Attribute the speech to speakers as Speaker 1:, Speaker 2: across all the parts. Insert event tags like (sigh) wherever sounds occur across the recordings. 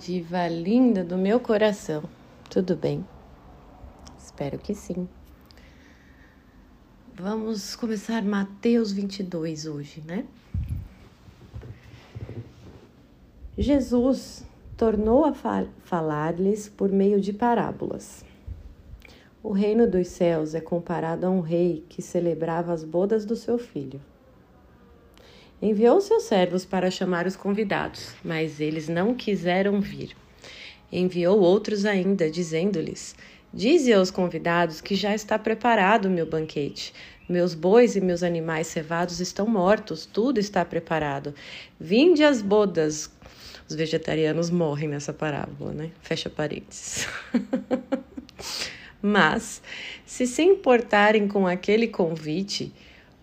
Speaker 1: diva linda do meu coração. Tudo bem? Espero que sim. Vamos começar Mateus 22 hoje, né? Jesus tornou a falar-lhes por meio de parábolas. O reino dos céus é comparado a um rei que celebrava as bodas do seu filho. Enviou seus servos para chamar os convidados, mas eles não quiseram vir. Enviou outros ainda, dizendo-lhes: Dize aos convidados que já está preparado o meu banquete. Meus bois e meus animais cevados estão mortos, tudo está preparado. Vinde às bodas. Os vegetarianos morrem nessa parábola, né? Fecha parênteses. (laughs) Mas, se se importarem com aquele convite,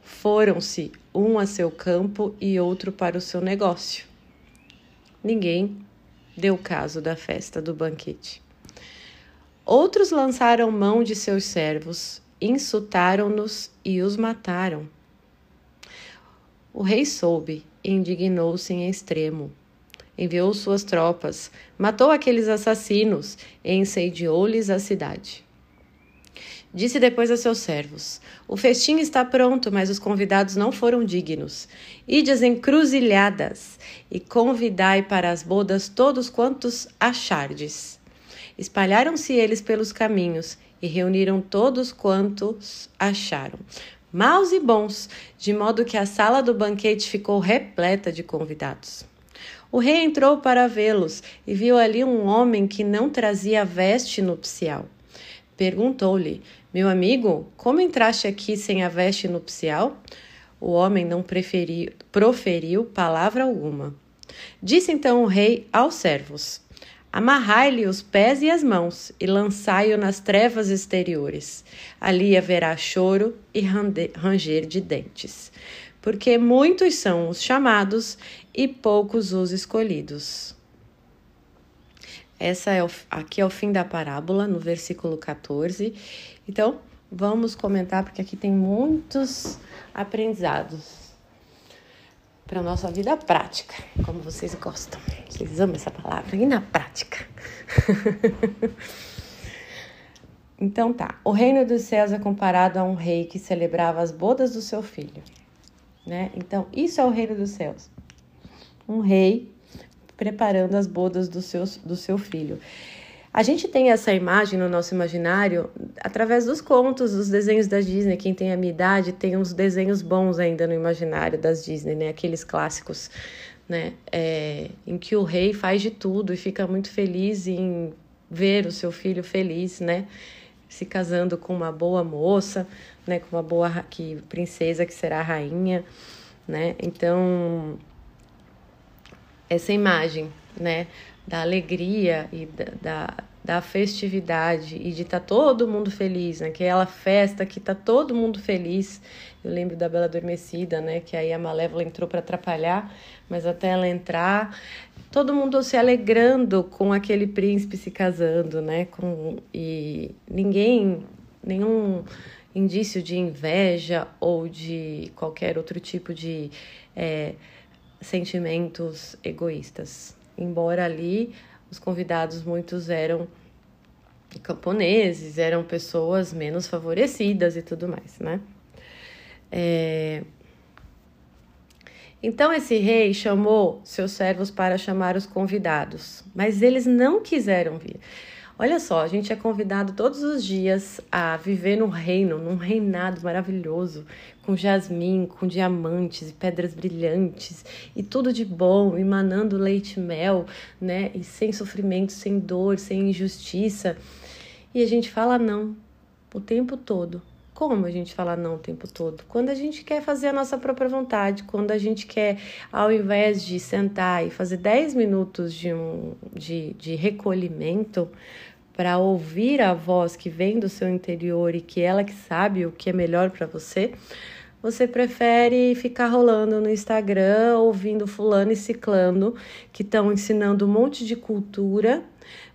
Speaker 1: foram-se um a seu campo e outro para o seu negócio. Ninguém deu caso da festa do banquete. Outros lançaram mão de seus servos, insultaram-nos e os mataram. O rei soube e indignou-se em extremo. Enviou suas tropas, matou aqueles assassinos e incendiou-lhes a cidade. Disse depois a seus servos: O festim está pronto, mas os convidados não foram dignos. Ide às encruzilhadas e convidai para as bodas todos quantos achardes. Espalharam-se eles pelos caminhos e reuniram todos quantos acharam, maus e bons, de modo que a sala do banquete ficou repleta de convidados. O rei entrou para vê-los e viu ali um homem que não trazia veste nupcial. Perguntou-lhe: Meu amigo, como entraste aqui sem a veste nupcial? O homem não preferiu, proferiu palavra alguma. Disse então o rei aos servos: Amarrai-lhe os pés e as mãos e lançai-o nas trevas exteriores. Ali haverá choro e ranger de dentes, porque muitos são os chamados e poucos os escolhidos. Essa é o, aqui é o fim da parábola, no versículo 14. Então, vamos comentar, porque aqui tem muitos aprendizados para a nossa vida prática, como vocês gostam. Vocês amam essa palavra? E na prática? (laughs) então tá, o reino dos céus é comparado a um rei que celebrava as bodas do seu filho, né? Então, isso é o reino dos céus. Um rei preparando as bodas do seu, do seu filho. A gente tem essa imagem no nosso imaginário através dos contos, dos desenhos da Disney. Quem tem a minha idade tem uns desenhos bons ainda no imaginário das Disney, né? Aqueles clássicos, né? É, em que o rei faz de tudo e fica muito feliz em ver o seu filho feliz, né? Se casando com uma boa moça, né? Com uma boa que, princesa que será rainha, né? Então essa imagem, né, da alegria e da, da, da festividade e de estar tá todo mundo feliz, né? Aquela festa que tá todo mundo feliz. Eu lembro da Bela Adormecida, né? Que aí a Malévola entrou para atrapalhar, mas até ela entrar, todo mundo se alegrando com aquele príncipe se casando, né? Com, e ninguém, nenhum indício de inveja ou de qualquer outro tipo de. É, sentimentos egoístas. Embora ali os convidados muitos eram camponeses, eram pessoas menos favorecidas e tudo mais, né? É... Então esse rei chamou seus servos para chamar os convidados, mas eles não quiseram vir. Olha só, a gente é convidado todos os dias a viver num reino, num reinado maravilhoso, com jasmim, com diamantes e pedras brilhantes e tudo de bom, emanando leite e mel, né? E sem sofrimento, sem dor, sem injustiça. E a gente fala não o tempo todo. Como a gente fala não o tempo todo? Quando a gente quer fazer a nossa própria vontade, quando a gente quer, ao invés de sentar e fazer 10 minutos de, um, de, de recolhimento, para ouvir a voz que vem do seu interior e que ela que sabe o que é melhor para você, você prefere ficar rolando no Instagram, ouvindo fulano e ciclano, que estão ensinando um monte de cultura,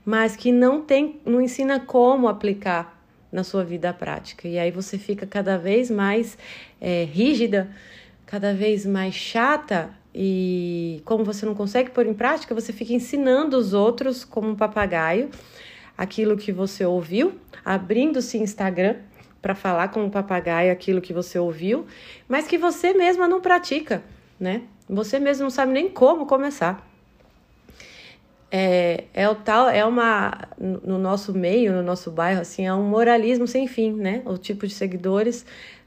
Speaker 1: mas que não tem, não ensina como aplicar na sua vida prática. E aí você fica cada vez mais é, rígida, cada vez mais chata E como você não consegue pôr em prática, você fica ensinando os outros como um papagaio aquilo que você ouviu, abrindo-se Instagram para falar com o papagaio aquilo que você ouviu, mas que você mesma não pratica, né? Você mesmo não sabe nem como começar. É, é o tal, é uma no nosso meio, no nosso bairro, assim, é um moralismo sem fim, né? O tipo de seguidores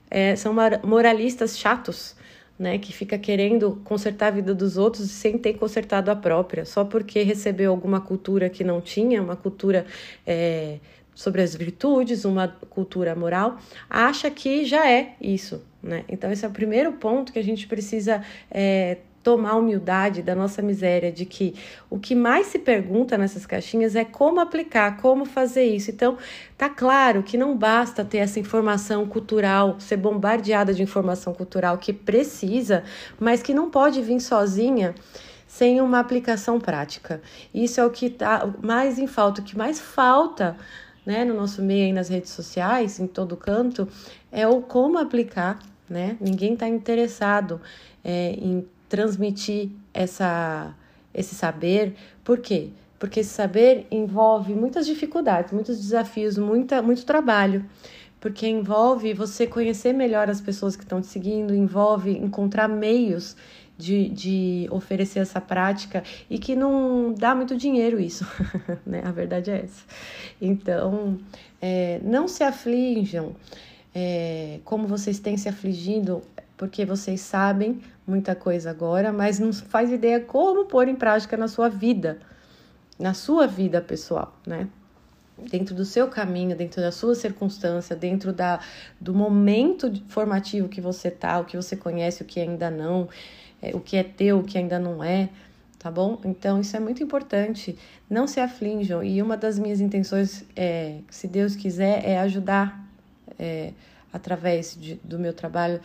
Speaker 1: é, são moralistas chatos, né? Que fica querendo consertar a vida dos outros sem ter consertado a própria, só porque recebeu alguma cultura que não tinha, uma cultura é, sobre as virtudes, uma cultura moral, acha que já é isso, né? Então esse é o primeiro ponto que a gente precisa é, tomar humildade da nossa miséria, de que o que mais se pergunta nessas caixinhas é como aplicar, como fazer isso. Então, tá claro que não basta ter essa informação cultural, ser bombardeada de informação cultural que precisa, mas que não pode vir sozinha sem uma aplicação prática. Isso é o que está mais em falta, o que mais falta né, no nosso meio aí nas redes sociais, em todo canto, é o como aplicar, né? Ninguém está interessado é, em transmitir essa, esse saber. Por quê? Porque esse saber envolve muitas dificuldades, muitos desafios, muita, muito trabalho. Porque envolve você conhecer melhor as pessoas que estão te seguindo, envolve encontrar meios de, de oferecer essa prática e que não dá muito dinheiro isso, (laughs) né? A verdade é essa. Então, é, não se aflijam é, como vocês têm se afligindo porque vocês sabem muita coisa agora, mas não faz ideia como pôr em prática na sua vida, na sua vida pessoal, né? Dentro do seu caminho, dentro da sua circunstância, dentro da, do momento formativo que você tá, o que você conhece, o que ainda não, o que é teu, o que ainda não é, tá bom? Então isso é muito importante. Não se aflinjam. E uma das minhas intenções, é, se Deus quiser, é ajudar. É, através de, do meu trabalho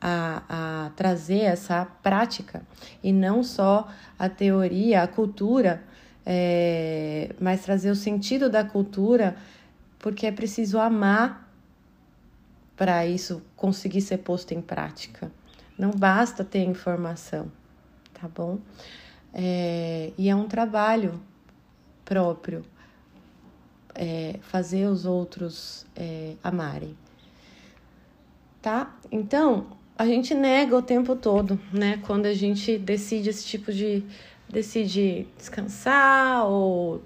Speaker 1: a, a trazer essa prática e não só a teoria, a cultura, é, mas trazer o sentido da cultura, porque é preciso amar para isso conseguir ser posto em prática. Não basta ter informação, tá bom? É, e é um trabalho próprio é, fazer os outros é, amarem, tá? Então, a gente nega o tempo todo, né? Quando a gente decide esse tipo de. decide descansar ou,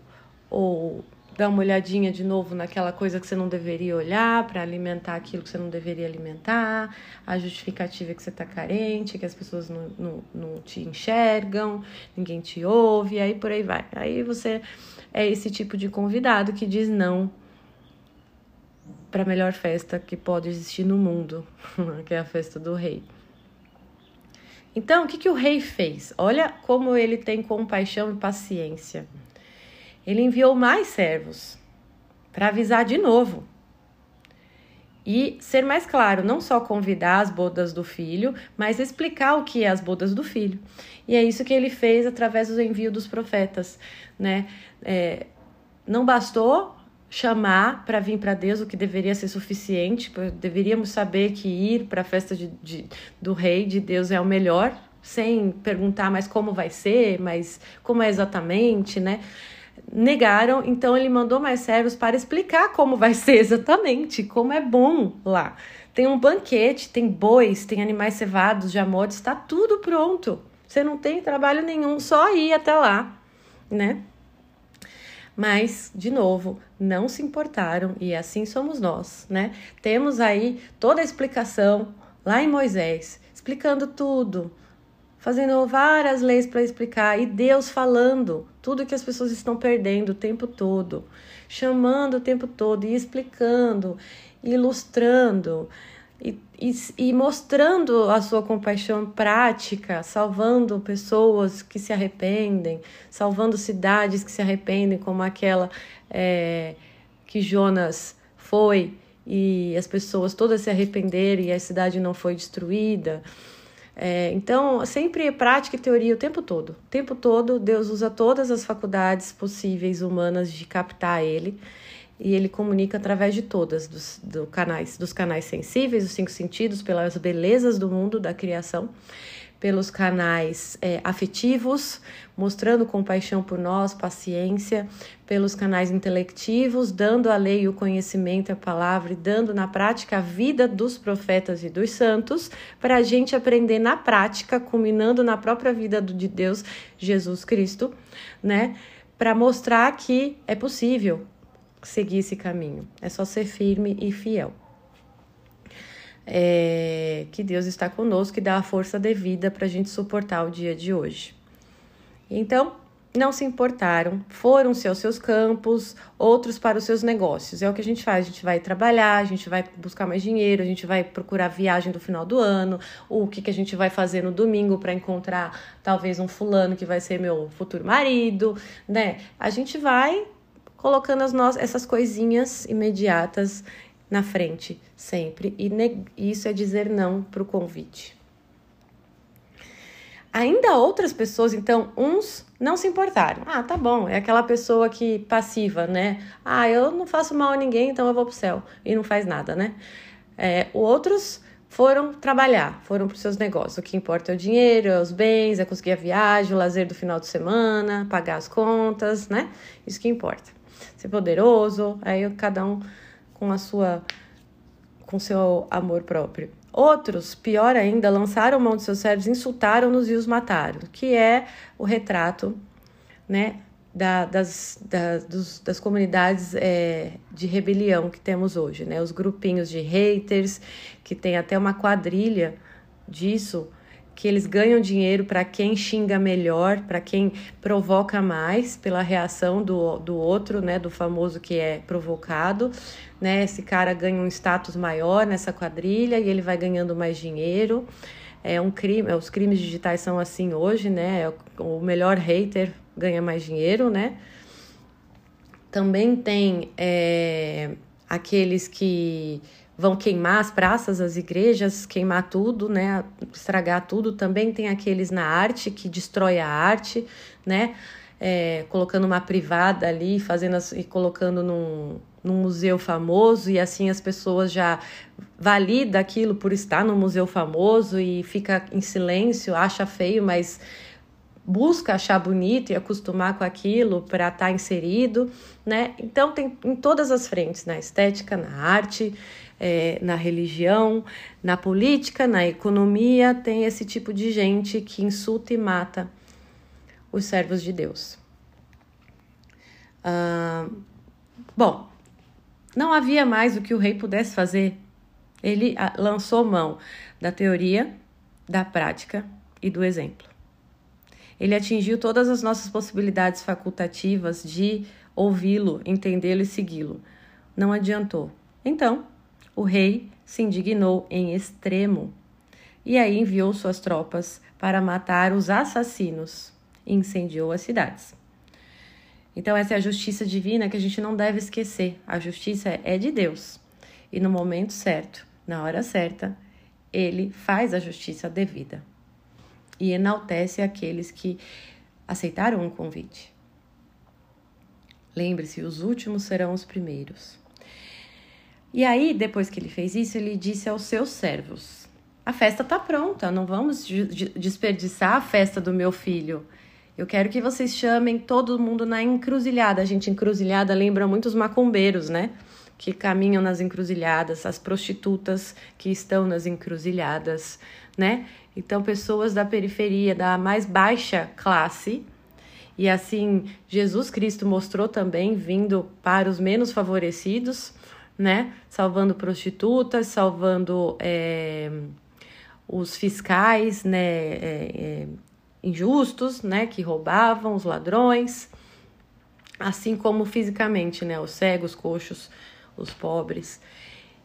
Speaker 1: ou dar uma olhadinha de novo naquela coisa que você não deveria olhar para alimentar aquilo que você não deveria alimentar, a justificativa que você está carente, que as pessoas não, não, não te enxergam, ninguém te ouve, aí por aí vai. Aí você é esse tipo de convidado que diz não para a melhor festa que pode existir no mundo, (laughs) que é a festa do rei. Então, o que, que o rei fez? Olha como ele tem compaixão e paciência. Ele enviou mais servos para avisar de novo. E ser mais claro, não só convidar as bodas do filho, mas explicar o que é as bodas do filho. E é isso que ele fez através do envio dos profetas, né? É, não bastou chamar para vir para Deus, o que deveria ser suficiente. Deveríamos saber que ir para a festa de, de, do rei de Deus é o melhor, sem perguntar mais como vai ser, mas como é exatamente, né? Negaram, então ele mandou mais servos para explicar como vai ser (laughs) exatamente, como é bom lá. Tem um banquete, tem bois, tem animais cevados, jamotes, está tudo pronto. Você não tem trabalho nenhum, só ir até lá, né? Mas, de novo, não se importaram e assim somos nós, né? Temos aí toda a explicação lá em Moisés, explicando tudo, fazendo várias leis para explicar e Deus falando tudo que as pessoas estão perdendo o tempo todo, chamando o tempo todo e explicando, ilustrando e, e, e, mostrando a sua compaixão prática, salvando pessoas que se arrependem, salvando cidades que se arrependem, como aquela é, que Jonas foi e as pessoas todas se arrependeram e a cidade não foi destruída. É, então, sempre é prática e teoria o tempo todo. O tempo todo, Deus usa todas as faculdades possíveis humanas de captar Ele e ele comunica através de todas dos, do canais, dos canais sensíveis, os cinco sentidos, pelas belezas do mundo, da criação, pelos canais é, afetivos, mostrando compaixão por nós, paciência, pelos canais intelectivos, dando a lei o conhecimento, a palavra e dando na prática a vida dos profetas e dos santos, para a gente aprender na prática, culminando na própria vida de Deus, Jesus Cristo, né? Para mostrar que é possível seguir esse caminho, é só ser firme e fiel é, que Deus está conosco e dá a força devida para a gente suportar o dia de hoje. Então, não se importaram, foram-se aos seus campos, outros para os seus negócios. É o que a gente faz, a gente vai trabalhar, a gente vai buscar mais dinheiro, a gente vai procurar viagem do final do ano, o que, que a gente vai fazer no domingo para encontrar talvez um fulano que vai ser meu futuro marido, né? A gente vai colocando as nossas, essas coisinhas imediatas na frente, sempre. E isso é dizer não para o convite. Ainda outras pessoas, então, uns não se importaram. Ah, tá bom, é aquela pessoa que passiva, né? Ah, eu não faço mal a ninguém, então eu vou pro céu. E não faz nada, né? É, outros foram trabalhar, foram para os seus negócios. O que importa é o dinheiro, é os bens, é conseguir a viagem, o lazer do final de semana, pagar as contas, né? Isso que importa. Ser poderoso, aí cada um com a sua com seu amor próprio. Outros, pior ainda, lançaram mão de seus servos, insultaram-nos e os mataram, que é o retrato, né, da, das, da, dos, das comunidades é, de rebelião que temos hoje, né, os grupinhos de haters, que tem até uma quadrilha disso, que eles ganham dinheiro para quem xinga melhor, para quem provoca mais pela reação do, do outro, né, do famoso que é provocado, né? Esse cara ganha um status maior nessa quadrilha e ele vai ganhando mais dinheiro. É um crime, os crimes digitais são assim hoje, né? O melhor hater ganha mais dinheiro, né? Também tem é, aqueles que vão queimar as praças, as igrejas, queimar tudo, né? Estragar tudo. Também tem aqueles na arte que destrói a arte, né? É, colocando uma privada ali, fazendo as, e colocando num, num museu famoso e assim as pessoas já valida aquilo por estar no museu famoso e fica em silêncio, acha feio, mas busca achar bonito e acostumar com aquilo para estar tá inserido, né? Então tem em todas as frentes, na estética, na arte, é, na religião, na política, na economia, tem esse tipo de gente que insulta e mata os servos de Deus. Bom, não havia mais o que o rei pudesse fazer. Ele ah, lançou mão da teoria, da prática e do exemplo. Ele atingiu todas as nossas possibilidades facultativas de ouvi-lo, entendê-lo e segui-lo. Não adiantou. Então, o rei se indignou em extremo e aí enviou suas tropas para matar os assassinos e incendiou as cidades. Então, essa é a justiça divina que a gente não deve esquecer. A justiça é de Deus e no momento certo, na hora certa, ele faz a justiça devida e enaltece aqueles que aceitaram o convite. Lembre-se, os últimos serão os primeiros. E aí, depois que ele fez isso, ele disse aos seus servos: A festa está pronta, não vamos desperdiçar a festa do meu filho. Eu quero que vocês chamem todo mundo na encruzilhada. A gente, encruzilhada lembra muito os macumbeiros, né? Que caminham nas encruzilhadas, as prostitutas que estão nas encruzilhadas, né? Então, pessoas da periferia, da mais baixa classe. E assim, Jesus Cristo mostrou também, vindo para os menos favorecidos né? Salvando prostitutas, salvando é, os fiscais, né? É, é, injustos, né? Que roubavam, os ladrões, assim como fisicamente, né? Os cegos, coxos, os pobres.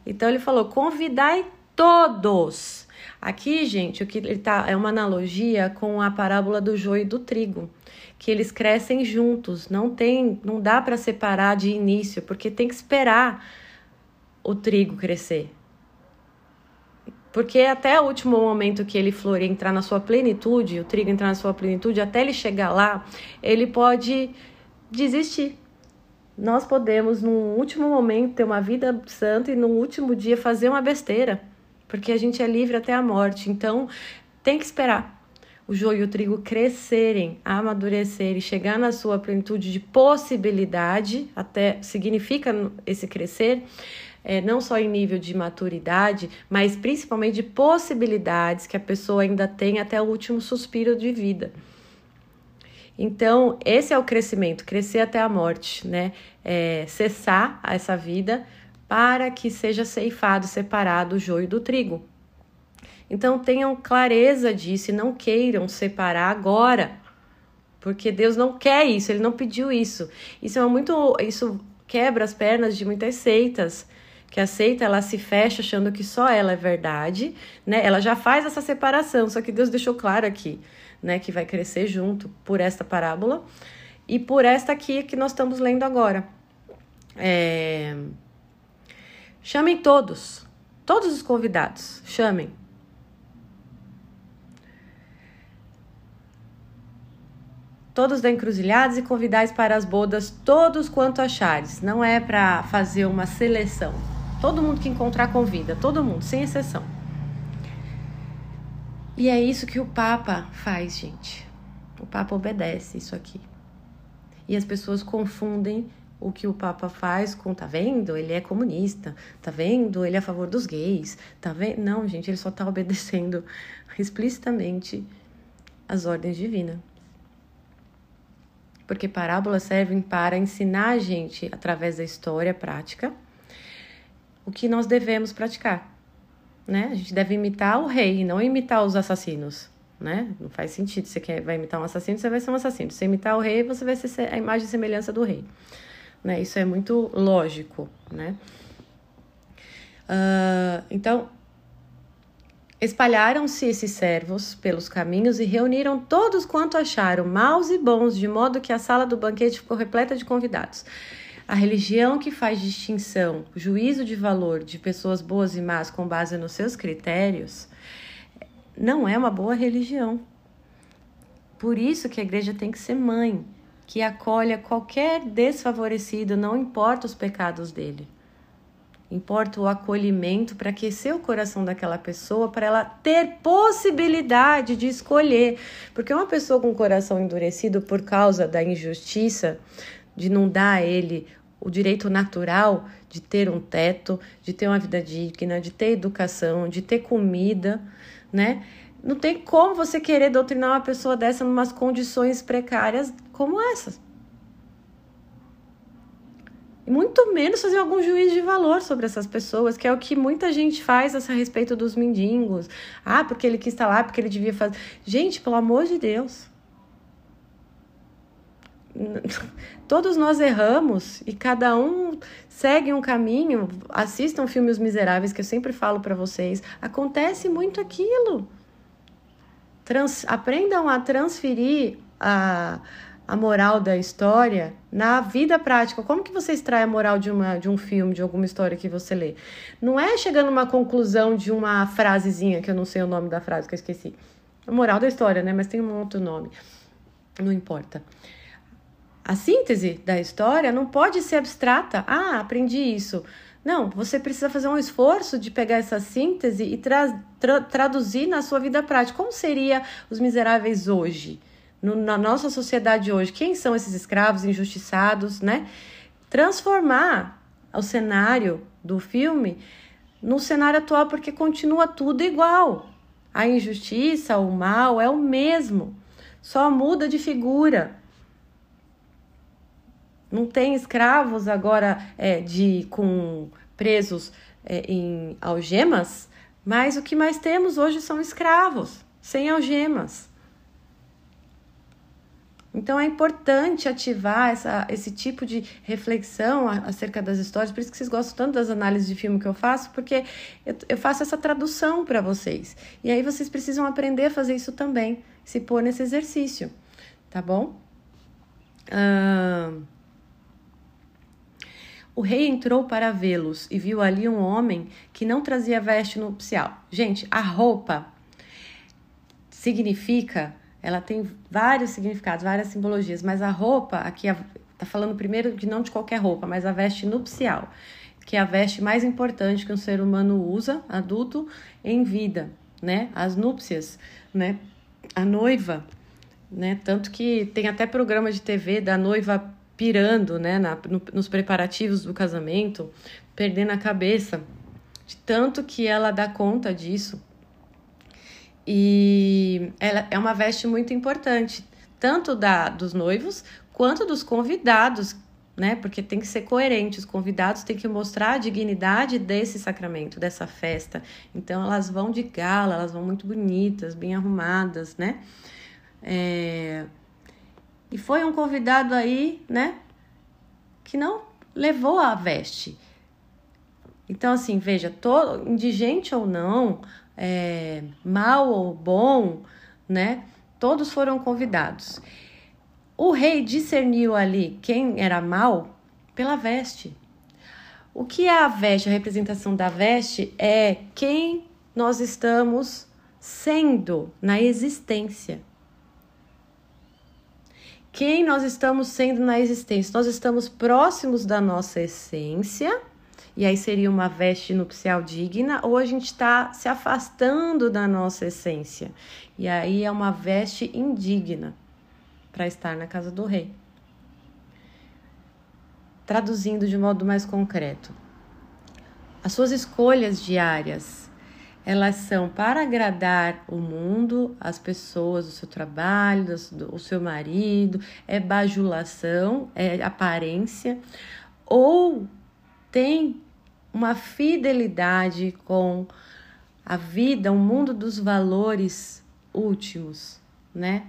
Speaker 1: Então ele falou: convidai todos. Aqui, gente, o que ele tá é uma analogia com a parábola do joio e do trigo, que eles crescem juntos, não tem, não dá para separar de início, porque tem que esperar o trigo crescer. Porque até o último momento que ele florir, entrar na sua plenitude, o trigo entrar na sua plenitude, até ele chegar lá, ele pode desistir. Nós podemos, num último momento, ter uma vida santa e no último dia fazer uma besteira, porque a gente é livre até a morte. Então, tem que esperar. o joio e o trigo crescerem, amadurecerem, chegar na sua plenitude de possibilidade, até significa esse crescer, é, não só em nível de maturidade, mas principalmente de possibilidades que a pessoa ainda tem até o último suspiro de vida. Então, esse é o crescimento, crescer até a morte, né? É, cessar essa vida para que seja ceifado, separado o joio do trigo. Então, tenham clareza disso e não queiram separar agora, porque Deus não quer isso, Ele não pediu isso. Isso é muito, isso quebra as pernas de muitas seitas que a seita ela se fecha achando que só ela é verdade, né? Ela já faz essa separação, só que Deus deixou claro aqui, né, que vai crescer junto por esta parábola e por esta aqui que nós estamos lendo agora. É... Chamem todos, todos os convidados, chamem. Todos da encruzilhadas e convidais para as bodas todos quanto achares. Não é para fazer uma seleção. Todo mundo que encontrar convida, todo mundo, sem exceção. E é isso que o Papa faz, gente. O Papa obedece isso aqui. E as pessoas confundem o que o Papa faz com, tá vendo? Ele é comunista, tá vendo? Ele é a favor dos gays, tá vendo? Não, gente, ele só tá (laughs) obedecendo explicitamente as ordens divinas. Porque parábolas servem para ensinar a gente, através da história prática, o que nós devemos praticar. Né? A gente deve imitar o rei não imitar os assassinos. Né? Não faz sentido. Você quer, vai imitar um assassino, você vai ser um assassino. Se você imitar o rei, você vai ser a imagem e semelhança do rei. Né? Isso é muito lógico. Né? Uh, então, espalharam-se esses servos pelos caminhos e reuniram todos quanto acharam, maus e bons, de modo que a sala do banquete ficou repleta de convidados. A religião que faz distinção, juízo de valor de pessoas boas e más com base nos seus critérios, não é uma boa religião. Por isso que a igreja tem que ser mãe, que acolha qualquer desfavorecido, não importa os pecados dele. Importa o acolhimento para aquecer o coração daquela pessoa, para ela ter possibilidade de escolher. Porque uma pessoa com o coração endurecido por causa da injustiça, de não dar a ele o direito natural de ter um teto, de ter uma vida digna, de ter educação, de ter comida, né? Não tem como você querer doutrinar uma pessoa dessa em umas condições precárias como essas. E muito menos fazer algum juízo de valor sobre essas pessoas, que é o que muita gente faz a respeito dos mendigos. Ah, porque ele quis estar lá, porque ele devia fazer. Gente, pelo amor de Deus. (laughs) todos nós erramos e cada um segue um caminho. Assistam filmes miseráveis que eu sempre falo para vocês. Acontece muito aquilo. Trans, aprendam a transferir a, a moral da história na vida prática. Como que você extrai a moral de, uma, de um filme, de alguma história que você lê? Não é chegando a uma conclusão de uma frasezinha, que eu não sei o nome da frase que eu esqueci. A moral da história, né? Mas tem um outro nome. Não importa. A síntese da história não pode ser abstrata. Ah, aprendi isso. Não, você precisa fazer um esforço de pegar essa síntese e tra tra traduzir na sua vida prática. Como seria os miseráveis hoje? No, na nossa sociedade hoje, quem são esses escravos injustiçados, né? Transformar o cenário do filme no cenário atual, porque continua tudo igual. A injustiça, o mal é o mesmo, só muda de figura. Não tem escravos agora é, de com presos é, em algemas, mas o que mais temos hoje são escravos sem algemas. Então é importante ativar essa, esse tipo de reflexão acerca das histórias, por isso que vocês gostam tanto das análises de filme que eu faço, porque eu, eu faço essa tradução para vocês. E aí vocês precisam aprender a fazer isso também, se pôr nesse exercício, tá bom? O rei entrou para vê-los e viu ali um homem que não trazia veste nupcial. Gente, a roupa significa, ela tem vários significados, várias simbologias, mas a roupa, aqui está falando primeiro de não de qualquer roupa, mas a veste nupcial, que é a veste mais importante que um ser humano usa, adulto, em vida, né? As núpcias, né? a noiva, né? Tanto que tem até programa de TV da noiva pirando, né? Na, no, nos preparativos do casamento, perdendo a cabeça, de tanto que ela dá conta disso. E ela é uma veste muito importante, tanto da dos noivos quanto dos convidados, né? Porque tem que ser coerente, os convidados têm que mostrar a dignidade desse sacramento, dessa festa. Então elas vão de gala, elas vão muito bonitas, bem arrumadas, né? É... E foi um convidado aí, né? Que não levou a veste. Então, assim, veja, todo, indigente ou não, é, mal ou bom, né? Todos foram convidados. O rei discerniu ali quem era mal pela veste. O que é a veste? A representação da veste é quem nós estamos sendo na existência. Quem nós estamos sendo na existência? Nós estamos próximos da nossa essência e aí seria uma veste nupcial digna, ou a gente está se afastando da nossa essência, e aí é uma veste indigna para estar na casa do rei. Traduzindo de modo mais concreto, as suas escolhas diárias, elas são para agradar o mundo, as pessoas, o seu trabalho, o seu marido, é bajulação, é aparência, ou tem uma fidelidade com a vida, o mundo dos valores últimos, né?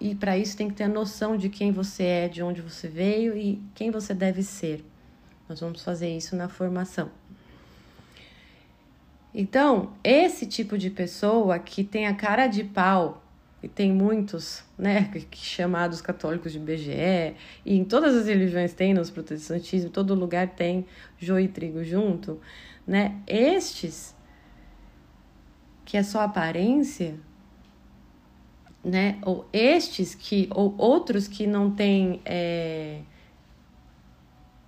Speaker 1: e para isso tem que ter a noção de quem você é, de onde você veio e quem você deve ser. Nós vamos fazer isso na formação. Então, esse tipo de pessoa que tem a cara de pau e tem muitos, né, chamados católicos de BGE, e em todas as religiões tem, nos protestantismo, todo lugar tem joio e trigo junto, né? Estes que é só aparência, né? Ou estes que, ou outros que não têm é,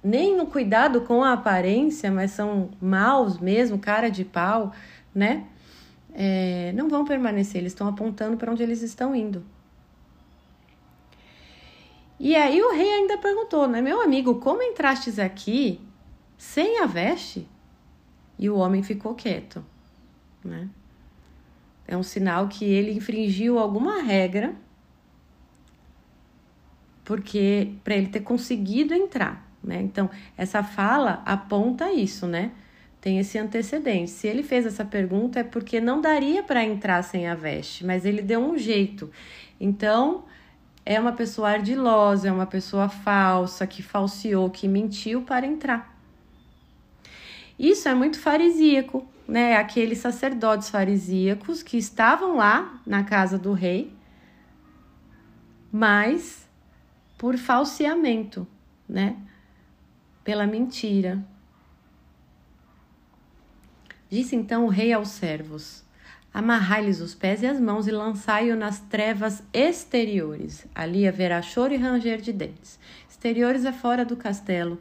Speaker 1: nem o cuidado com a aparência, mas são maus mesmo, cara de pau, né? é, não vão permanecer, eles estão apontando para onde eles estão indo. E aí o rei ainda perguntou, né? Meu amigo, como entrastes aqui sem a veste? E o homem ficou quieto, né? É um sinal que ele infringiu alguma regra, porque para ele ter conseguido entrar, né? Então, essa fala aponta isso, né? tem esse antecedente. Se ele fez essa pergunta é porque não daria para entrar sem a veste, mas ele deu um jeito. Então, é uma pessoa ardilosa, é uma pessoa falsa, que falseou, que mentiu para entrar. Isso é muito farisíaco, né? Aqueles sacerdotes farisíacos que estavam lá na casa do rei, mas por falseamento, né? Pela mentira, Disse então o rei aos servos: Amarrai-lhes os pés e as mãos e lançai-o nas trevas exteriores. Ali haverá choro e ranger de dentes. Exteriores é fora do castelo,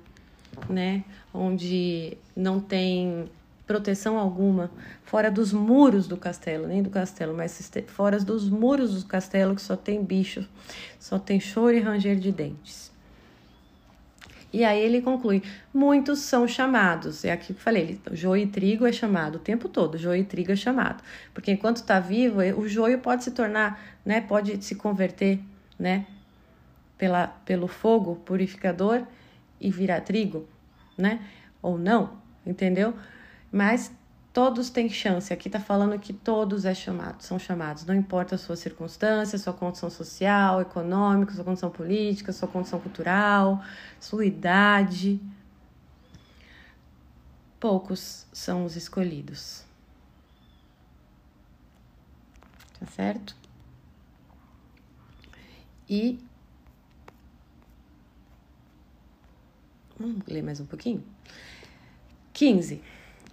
Speaker 1: né? Onde não tem proteção alguma, fora dos muros do castelo, nem do castelo, mas fora dos muros do castelo que só tem bicho, só tem choro e ranger de dentes. E aí ele conclui: muitos são chamados. É aqui que eu falei: joio e trigo é chamado o tempo todo, joio e trigo é chamado. Porque enquanto está vivo, o joio pode se tornar, né, pode se converter, né, pela, pelo fogo purificador e virar trigo, né, ou não, entendeu? Mas Todos têm chance. Aqui está falando que todos é chamado, são chamados. Não importa a sua circunstância, sua condição social, econômica, sua condição política, sua condição cultural, sua idade. Poucos são os escolhidos. Tá certo? E Vamos ler mais um pouquinho? 15.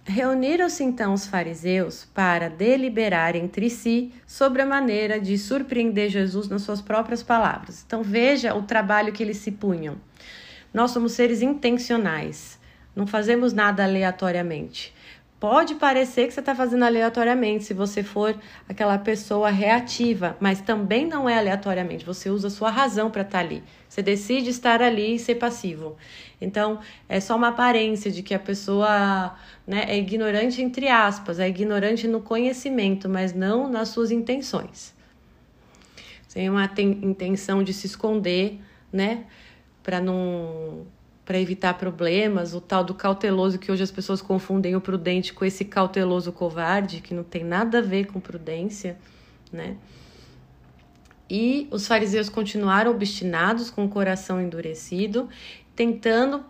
Speaker 1: Reuniram-se então os fariseus para deliberar entre si sobre a maneira de surpreender Jesus nas suas próprias palavras. Então veja o trabalho que eles se punham. Nós somos seres intencionais, não fazemos nada aleatoriamente. Pode parecer que você está fazendo aleatoriamente, se você for aquela pessoa reativa, mas também não é aleatoriamente. Você usa a sua razão para estar tá ali. Você decide estar ali e ser passivo. Então, é só uma aparência de que a pessoa né, é ignorante, entre aspas, é ignorante no conhecimento, mas não nas suas intenções. Tem uma intenção de se esconder, né, para não para evitar problemas, o tal do cauteloso que hoje as pessoas confundem o prudente com esse cauteloso covarde, que não tem nada a ver com prudência, né? E os fariseus continuaram obstinados, com o coração endurecido, tentando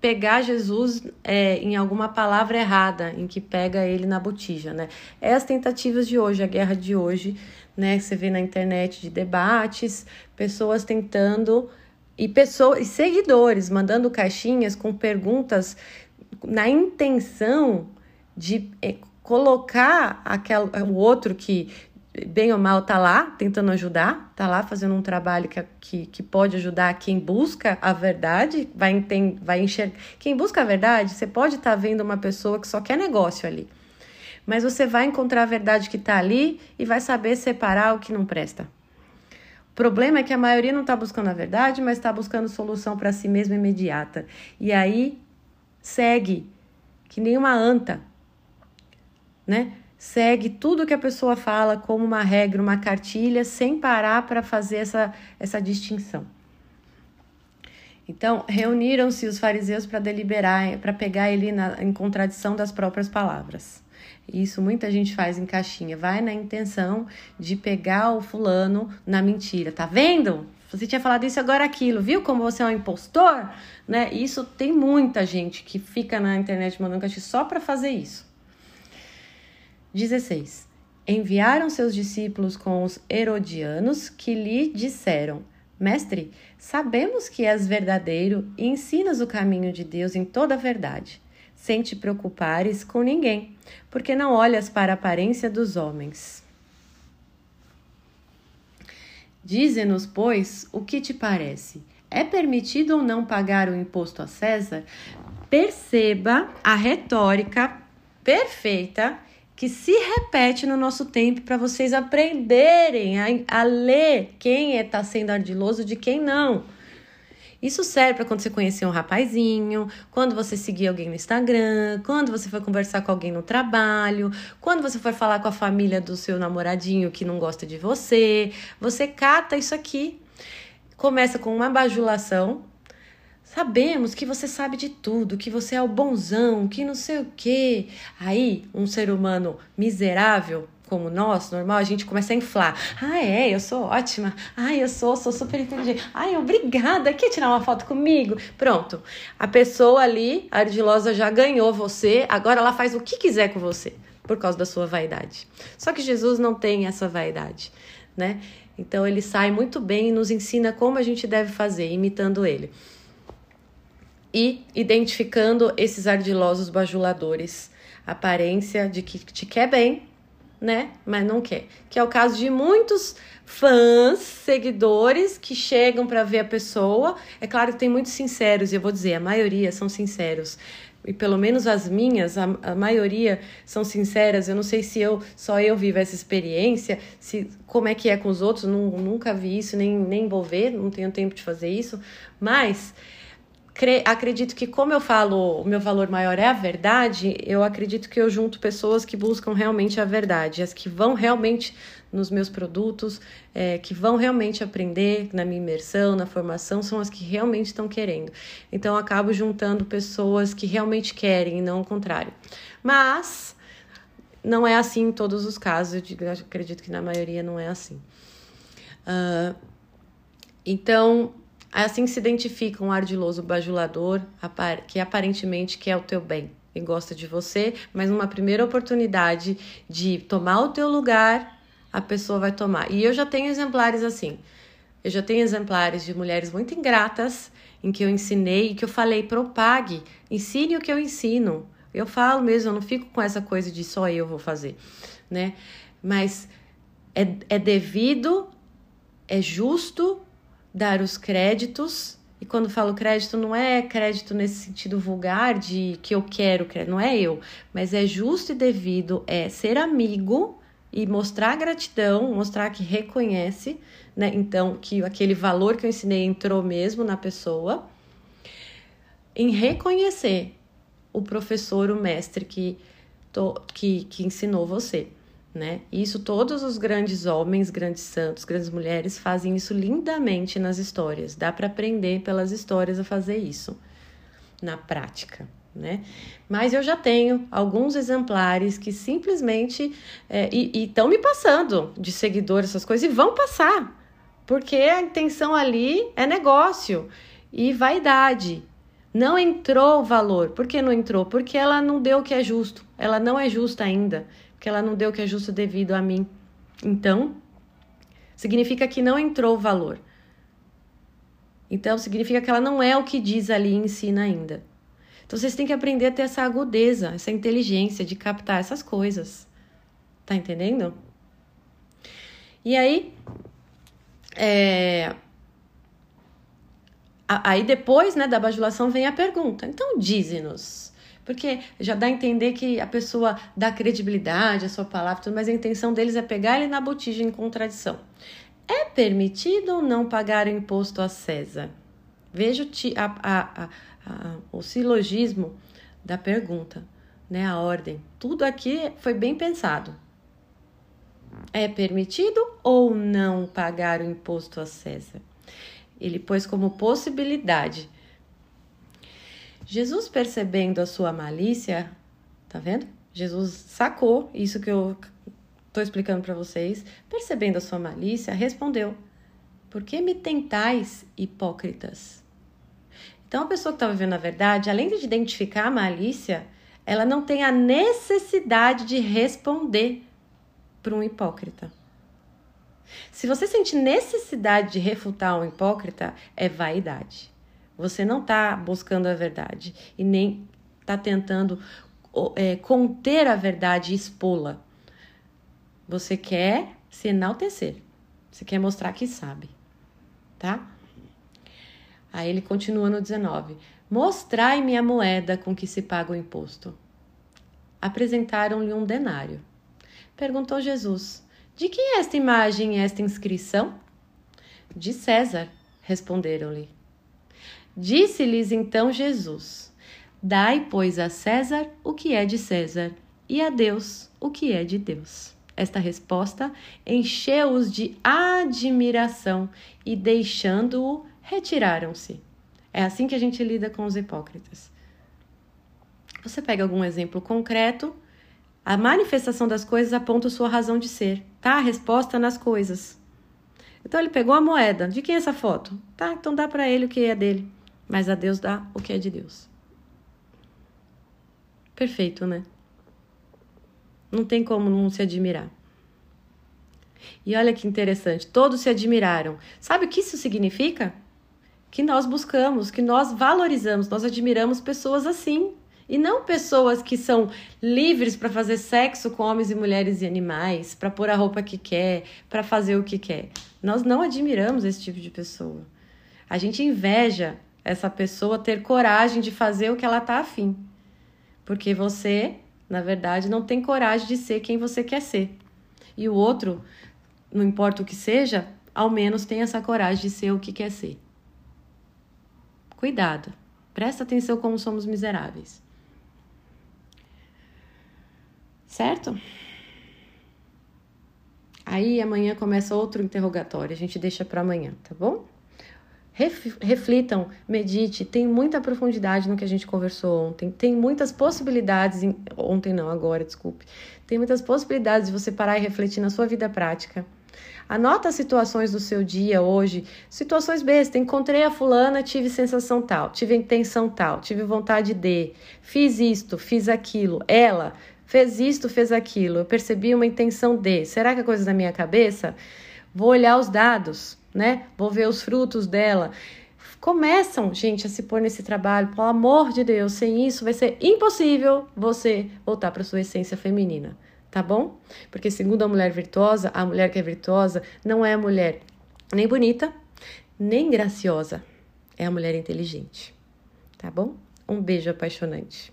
Speaker 1: pegar Jesus é, em alguma palavra errada, em que pega ele na botija, né? É as tentativas de hoje, a guerra de hoje, né? Você vê na internet de debates, pessoas tentando e pessoas e seguidores mandando caixinhas com perguntas na intenção de é, colocar aquele, o outro que bem ou mal tá lá tentando ajudar, tá lá fazendo um trabalho que, que, que pode ajudar quem busca a verdade, vai, entender, vai enxergar. Quem busca a verdade, você pode estar tá vendo uma pessoa que só quer negócio ali. Mas você vai encontrar a verdade que está ali e vai saber separar o que não presta. Problema é que a maioria não está buscando a verdade, mas está buscando solução para si mesma imediata. E aí segue, que nem uma anta, né? Segue tudo que a pessoa fala como uma regra, uma cartilha, sem parar para fazer essa, essa distinção. Então, reuniram-se os fariseus para deliberar, para pegar ele na, em contradição das próprias palavras. Isso muita gente faz em caixinha. Vai na intenção de pegar o fulano na mentira. Tá vendo? Você tinha falado isso agora aquilo, viu como você é um impostor? Né? Isso tem muita gente que fica na internet mandando caixinha só para fazer isso. 16. Enviaram seus discípulos com os herodianos que lhe disseram: Mestre, sabemos que és verdadeiro e ensinas o caminho de Deus em toda a verdade sem te preocupares com ninguém, porque não olhas para a aparência dos homens. Dize-nos, pois, o que te parece? É permitido ou não pagar o imposto a César? Perceba a retórica perfeita que se repete no nosso tempo para vocês aprenderem a, a ler quem está é, sendo ardiloso de quem não. Isso serve para quando você conhecer um rapazinho, quando você seguir alguém no Instagram, quando você for conversar com alguém no trabalho, quando você for falar com a família do seu namoradinho que não gosta de você. Você cata isso aqui. Começa com uma bajulação. Sabemos que você sabe de tudo, que você é o bonzão, que não sei o quê. Aí, um ser humano miserável como nós, normal, a gente começa a inflar. Ah, é, eu sou ótima. Ah, eu sou, sou super inteligente. Ai, obrigada. Quer tirar uma foto comigo? Pronto. A pessoa ali, a ardilosa, já ganhou você. Agora ela faz o que quiser com você por causa da sua vaidade. Só que Jesus não tem essa vaidade, né? Então ele sai muito bem e nos ensina como a gente deve fazer, imitando ele. E identificando esses ardilosos bajuladores, aparência de que te quer bem, né? Mas não quer. Que é o caso de muitos fãs, seguidores que chegam para ver a pessoa. É claro que tem muitos sinceros, e eu vou dizer, a maioria são sinceros. E pelo menos as minhas, a, a maioria são sinceras. Eu não sei se eu só eu vivo essa experiência, se como é que é com os outros, não, nunca vi isso, nem, nem vou ver, não tenho tempo de fazer isso. Mas acredito que, como eu falo, o meu valor maior é a verdade, eu acredito que eu junto pessoas que buscam realmente a verdade, as que vão realmente nos meus produtos, é, que vão realmente aprender na minha imersão, na formação, são as que realmente estão querendo. Então, eu acabo juntando pessoas que realmente querem e não o contrário. Mas não é assim em todos os casos, eu, eu acredito que na maioria não é assim. Uh, então, assim se identifica um ardiloso bajulador que aparentemente quer o teu bem e gosta de você, mas numa primeira oportunidade de tomar o teu lugar, a pessoa vai tomar. E eu já tenho exemplares assim. Eu já tenho exemplares de mulheres muito ingratas em que eu ensinei, que eu falei, propague, ensine o que eu ensino. Eu falo mesmo, eu não fico com essa coisa de só eu vou fazer, né? Mas é, é devido, é justo dar os créditos E quando falo crédito, não é crédito nesse sentido vulgar de que eu quero crédito, não é eu, mas é justo e devido, é ser amigo e mostrar gratidão, mostrar que reconhece, né? Então, que aquele valor que eu ensinei entrou mesmo na pessoa, em reconhecer o professor, o mestre que, que, que ensinou você né? Isso todos os grandes homens, grandes santos, grandes mulheres fazem isso lindamente nas histórias. Dá para aprender pelas histórias a fazer isso na prática, né? Mas eu já tenho alguns exemplares que simplesmente é, e estão me passando de seguidores essas coisas e vão passar, porque a intenção ali é negócio e vaidade. Não entrou o valor. Por que não entrou? Porque ela não deu o que é justo. Ela não é justa ainda que ela não deu o que é justo devido a mim. Então, significa que não entrou o valor. Então, significa que ela não é o que diz ali e ensina ainda. Então, vocês têm que aprender a ter essa agudeza, essa inteligência de captar essas coisas. Tá entendendo? E aí, é... aí depois né, da bajulação vem a pergunta. Então, dize-nos porque já dá a entender que a pessoa dá credibilidade à sua palavra, mas a intenção deles é pegar ele na botija em contradição. É permitido ou não pagar o imposto a César? Veja a, a, a, o silogismo da pergunta, né? A ordem. Tudo aqui foi bem pensado. É permitido ou não pagar o imposto a César? Ele pôs como possibilidade Jesus, percebendo a sua malícia, tá vendo? Jesus sacou isso que eu estou explicando para vocês. Percebendo a sua malícia, respondeu: Por que me tentais, hipócritas? Então, a pessoa que está vivendo a verdade, além de identificar a malícia, ela não tem a necessidade de responder para um hipócrita. Se você sente necessidade de refutar um hipócrita, é vaidade. Você não está buscando a verdade e nem está tentando é, conter a verdade e expô-la. Você quer se enaltecer. Você quer mostrar que sabe, tá? Aí ele continua no 19: Mostrai-me a moeda com que se paga o imposto. Apresentaram-lhe um denário. Perguntou Jesus: De quem é esta imagem e esta inscrição? De César, responderam-lhe. Disse-lhes então Jesus: Dai, pois, a César o que é de César, e a Deus o que é de Deus. Esta resposta encheu-os de admiração e, deixando-o, retiraram-se. É assim que a gente lida com os hipócritas. Você pega algum exemplo concreto, a manifestação das coisas aponta sua razão de ser, tá? A resposta nas coisas. Então ele pegou a moeda. De quem é essa foto? Tá, então dá para ele o que é dele mas a Deus dá o que é de Deus. Perfeito, né? Não tem como não se admirar. E olha que interessante, todos se admiraram. Sabe o que isso significa? Que nós buscamos, que nós valorizamos, nós admiramos pessoas assim. E não pessoas que são livres para fazer sexo com homens e mulheres e animais, para pôr a roupa que quer, para fazer o que quer. Nós não admiramos esse tipo de pessoa. A gente inveja essa pessoa ter coragem de fazer o que ela está afim. Porque você, na verdade, não tem coragem de ser quem você quer ser. E o outro, não importa o que seja, ao menos tem essa coragem de ser o que quer ser. Cuidado, presta atenção como somos miseráveis. Certo? Aí amanhã começa outro interrogatório, a gente deixa para amanhã, tá bom? Reflitam, medite, tem muita profundidade no que a gente conversou ontem, tem muitas possibilidades, ontem não, agora, desculpe, tem muitas possibilidades de você parar e refletir na sua vida prática. Anota as situações do seu dia hoje, situações bestas. Encontrei a fulana, tive sensação tal, tive intenção tal, tive vontade de, fiz isto, fiz aquilo. Ela fez isto, fez aquilo. Eu percebi uma intenção de. Será que é coisa da minha cabeça? Vou olhar os dados né? Vou ver os frutos dela. Começam, gente, a se pôr nesse trabalho, pelo amor de Deus, sem isso vai ser impossível você voltar para sua essência feminina, tá bom? Porque segundo a mulher virtuosa, a mulher que é virtuosa não é a mulher nem bonita, nem graciosa. é a mulher inteligente. Tá bom? Um beijo apaixonante.